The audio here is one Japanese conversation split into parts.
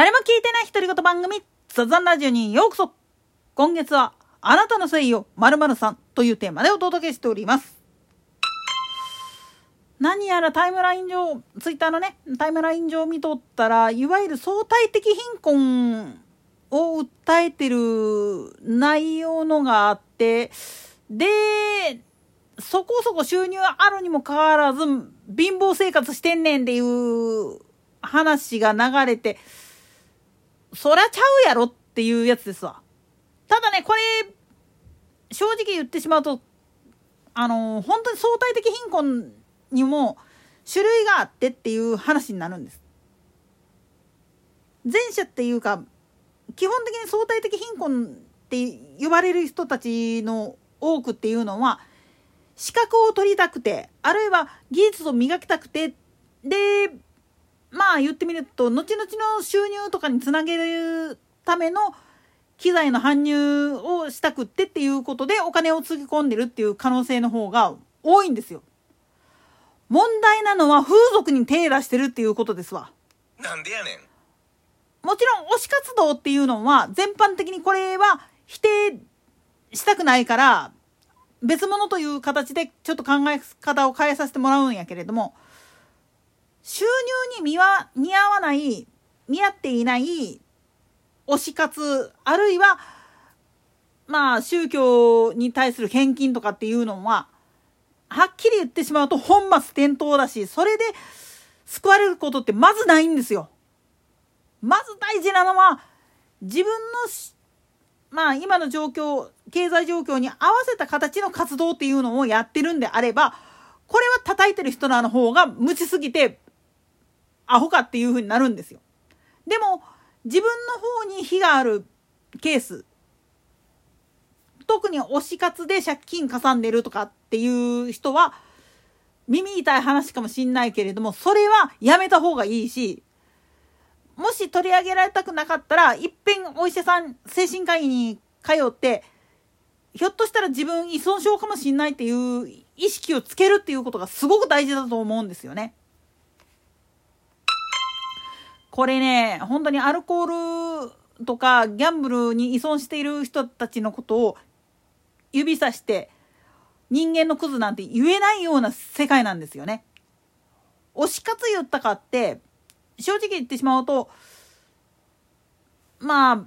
誰も聞いてない独り言番組、ザザンラジオにようこそ今月は、あなたのせいよ、〇〇さんというテーマでお届けしております。何やらタイムライン上、ツイッターのね、タイムライン上見とったら、いわゆる相対的貧困を訴えてる内容のがあって、で、そこそこ収入あるにもかかわらず、貧乏生活してんねんっていう話が流れて、そりゃちゃうやろっていうやつですわ。ただね、これ、正直言ってしまうと、あの、本当に相対的貧困にも種類があってっていう話になるんです。前者っていうか、基本的に相対的貧困って呼ばれる人たちの多くっていうのは、資格を取りたくて、あるいは技術を磨きたくて、で、まあ言ってみると、後々の収入とかにつなげるための機材の搬入をしたくってっていうことでお金をつぎ込んでるっていう可能性の方が多いんですよ。問題なのは風俗に手出してるっていうことですわ。なんでやねん。もちろん推し活動っていうのは全般的にこれは否定したくないから別物という形でちょっと考え方を変えさせてもらうんやけれども収入に見は似合わない見合っていない推し活あるいはまあ宗教に対する献金とかっていうのははっきり言ってしまうと本末転倒だしそれで救われることってまずないんですよ。まず大事なのは自分のまあ今の状況経済状況に合わせた形の活動っていうのをやってるんであればこれは叩いてる人らの方が無知すぎてアホかっていう風になるんですよ。でも自分の方に非があるケース特に推し活で借金かさんでるとかっていう人は耳痛い話かもしんないけれどもそれはやめた方がいいしもし取り上げられたくなかったら、いっぺんお医者さん、精神科医に通って、ひょっとしたら自分依存症かもしんないっていう意識をつけるっていうことがすごく大事だと思うんですよね。これね、本当にアルコールとかギャンブルに依存している人たちのことを指さして、人間のクズなんて言えないような世界なんですよね。推し活言ったかって、正直言ってしまうとまあ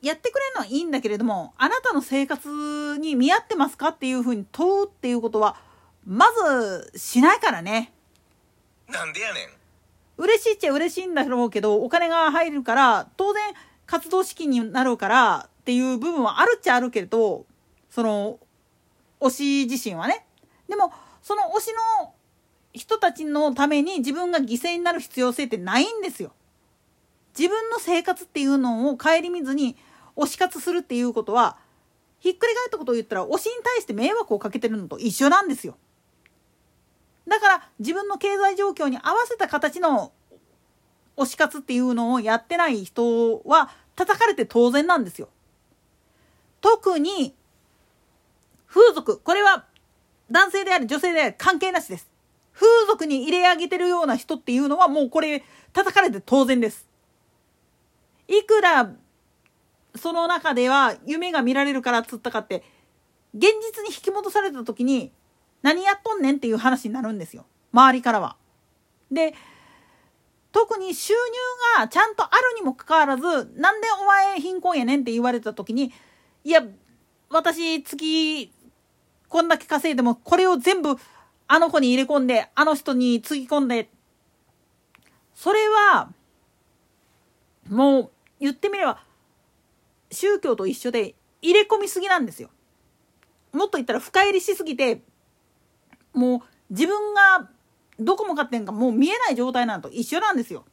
やってくれるのはいいんだけれどもあなたの生活に見合ってますかっていうふうに問うっていうことはまずしないからねなんでやねん。嬉しいっちゃ嬉しいんだろうけどお金が入るから当然活動資金になるからっていう部分はあるっちゃあるけれどその推し自身はねでもその推しの人たちのために自分が犠牲になる必要性ってないんですよ。自分の生活っていうのを顧みずに推し活するっていうことはひっくり返ったことを言ったら推しに対して迷惑をかけてるのと一緒なんですよ。だから自分の経済状況に合わせた形の推し活っていうのをやってない人は叩かれて当然なんですよ。特に風俗これは男性である女性である関係なしです。風俗に入れ上げてるような人っていうのはもうこれ叩かれて当然です。いくらその中では夢が見られるからっつったかって現実に引き戻された時に何やっとんねんっていう話になるんですよ周りからは。で特に収入がちゃんとあるにもかかわらずなんでお前貧困やねんって言われた時にいや私月こんだけ稼いでもこれを全部あの子に入れ込んで、あの人につぎ込んで、それは、もう言ってみれば、宗教と一緒で入れ込みすぎなんですよ。もっと言ったら深入りしすぎて、もう自分がどこ向かってんかもう見えない状態なのと一緒なんですよ。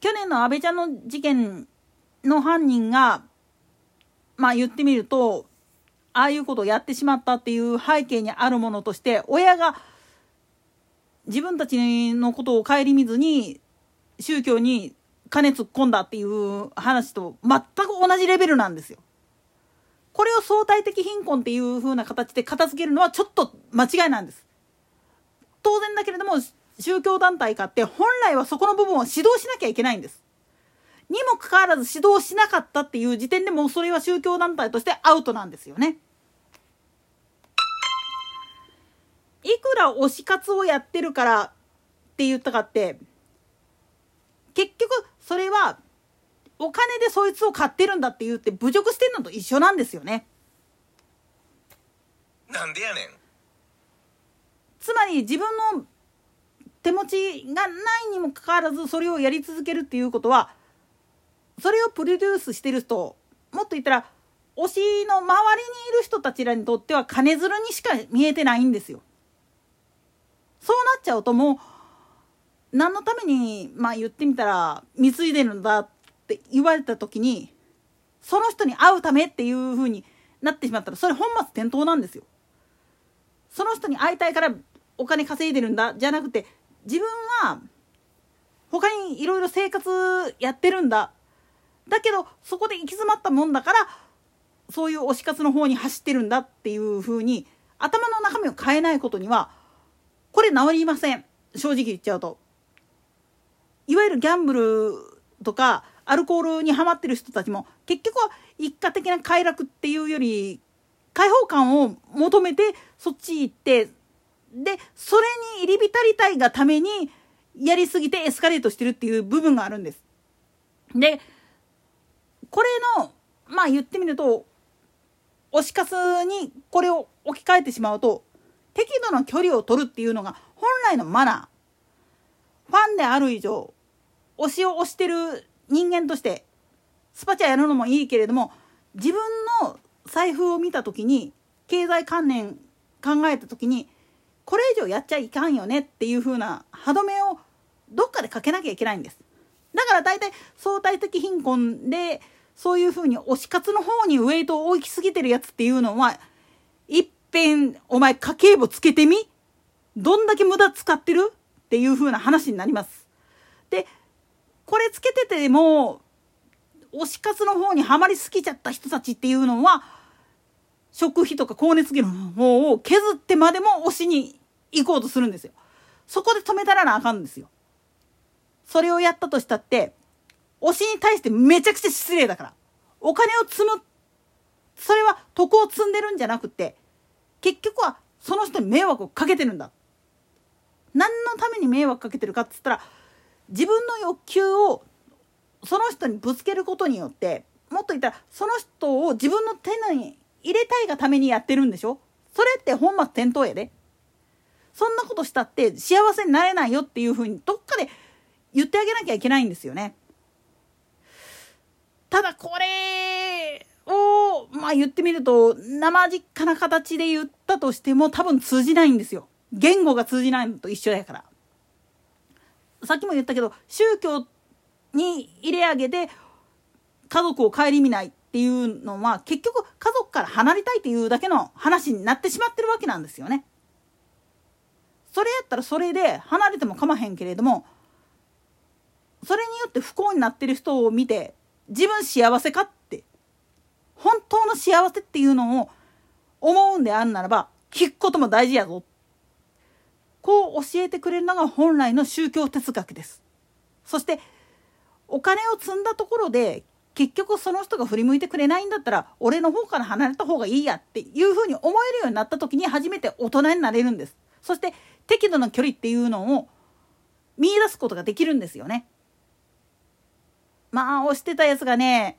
去年の安倍ちゃんの事件の犯人が、まあ言ってみると、ああいうことをやってしまったっていう背景にあるものとして親が自分たちのことを顧みずに宗教に金突っ込んだっていう話と全く同じレベルなんですよ。これを相対的貧困っていう風な形で片付けるのはちょっと間違いなんです。当然だけれども宗教団体かって本来はそこの部分を指導しなきゃいけないんです。にもかかわらず指導しなかったっていう時点でもうそれは宗教団体としてアウトなんですよね。いくら推し活をやってるからって言ったかって結局それはお金でそいつを買ってるんだって言って侮辱してんのと一緒なんですよね。なんでやねんつまり自分の手持ちがないにもかかわらずそれをやり続けるっていうことはそれをプロデュースしてる人もっと言ったら推しの周りにいる人たちらにとっては金づるにしか見えてないんですよ。そうなっちゃうともう何のためにまあ言ってみたら貢いでるんだっって言われた時にその人に会うためっていうふうになってしまったらそれ本末転倒なんですよ。その人に会いたいからお金稼いでるんだじゃなくて自分は他にいろいろ生活やってるんだだけどそこで行き詰まったもんだからそういう推し活の方に走ってるんだっていうふうに頭の中身を変えないことにはこれ治りません正直言っちゃうと。いわゆるギャンブルとかアルコールにはまってる人たちも結局は一過的な快楽っていうより解放感を求めてそっち行ってでそれに入り浸りたいがためにやりすぎてエスカレートしてるっていう部分があるんです。でこれのまあ言ってみると推し活にこれを置き換えてしまうと適度な距離を取るっていうのが本来のマナーファンである以上推しを推してる人間としてスパチャやるのもいいけれども自分の財布を見た時に経済関連考えた時にこれ以上やっちゃいかんよねっていう風な歯止めをどっかでかけなきゃいけないんです。だから大体相対的貧困でそういう風に推し活の方にウェイトを置きすぎてるやつっていうのは、いっぺんお前家計簿つけてみ？どんだけ無駄使ってる？っていう風な話になります。で、これつけてても、推し活の方にはまりすぎちゃった人たちっていうのは、食費とか光熱費の方を削ってまでも推しに行こうとするんですよ。そこで止めたらなあかんんですよ。それをやったとしたって、推しに対してめちゃくちゃ失礼だから。お金を積む。それは徳を積んでるんじゃなくて、結局はその人に迷惑をかけてるんだ。何のために迷惑かけてるかっつったら、自分の欲求をその人にぶつけることによって、もっと言ったら、その人を自分の手に入れたいがためにやってるんでしょ？それって本末転倒やで。そんなことしたって幸せになれないよっていうふうにどっかで言ってあげなきゃいけないんですよね。ただこれを、まあ言ってみると、生実家な形で言ったとしても多分通じないんですよ。言語が通じないのと一緒やから。さっきも言ったけど、宗教に入れ上げて家族を顧みないっていうのは結局家族から離れたいっていうだけの話になってしまってるわけなんですよね。それやったらそれで離れても構へんけれどもそれによって不幸になってる人を見て自分幸せかって本当の幸せっていうのを思うんであんならば聞くことも大事やぞっこう教えてくれるのが本来の宗教哲学です。そしてお金を積んだところで結局その人が振り向いてくれないんだったら俺の方から離れた方がいいやっていうふうに思えるようになった時に初めて大人になれるんです。そして適度な距離っていうのを見出すことができるんですよね。まあ押してたやつがね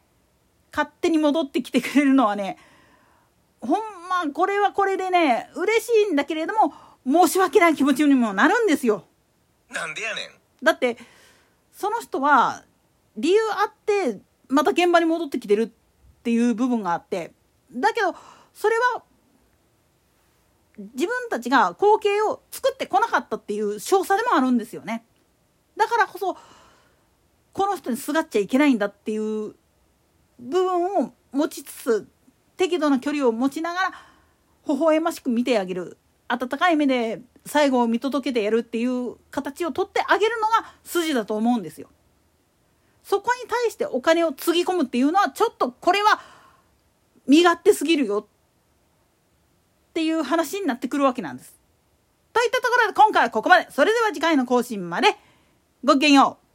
勝手に戻ってきてくれるのはねほんまこれはこれでね嬉しいんだけれども申し訳ない気持ちにもなるんですよ。なんでやねん。だってその人は理由あってまた現場に戻ってきてるっていう部分があって。だけどそれは自分たちが後継を作ってこなかったっていう証左でもあるんですよね。だからこそこの人にすがっちゃいけないんだっていう部分を持ちつつ適度な距離を持ちながら微笑ましく見てあげる温かい目で最後を見届けてやるっていう形をとってあげるのが筋だと思うんですよ。そこに対してお金をつぎ込むっていうのはちょっとこれは身勝手すぎるよっていう話になってくるわけなんです。といったところで今回はここまで。それでは次回の更新まで。ごきげんよう。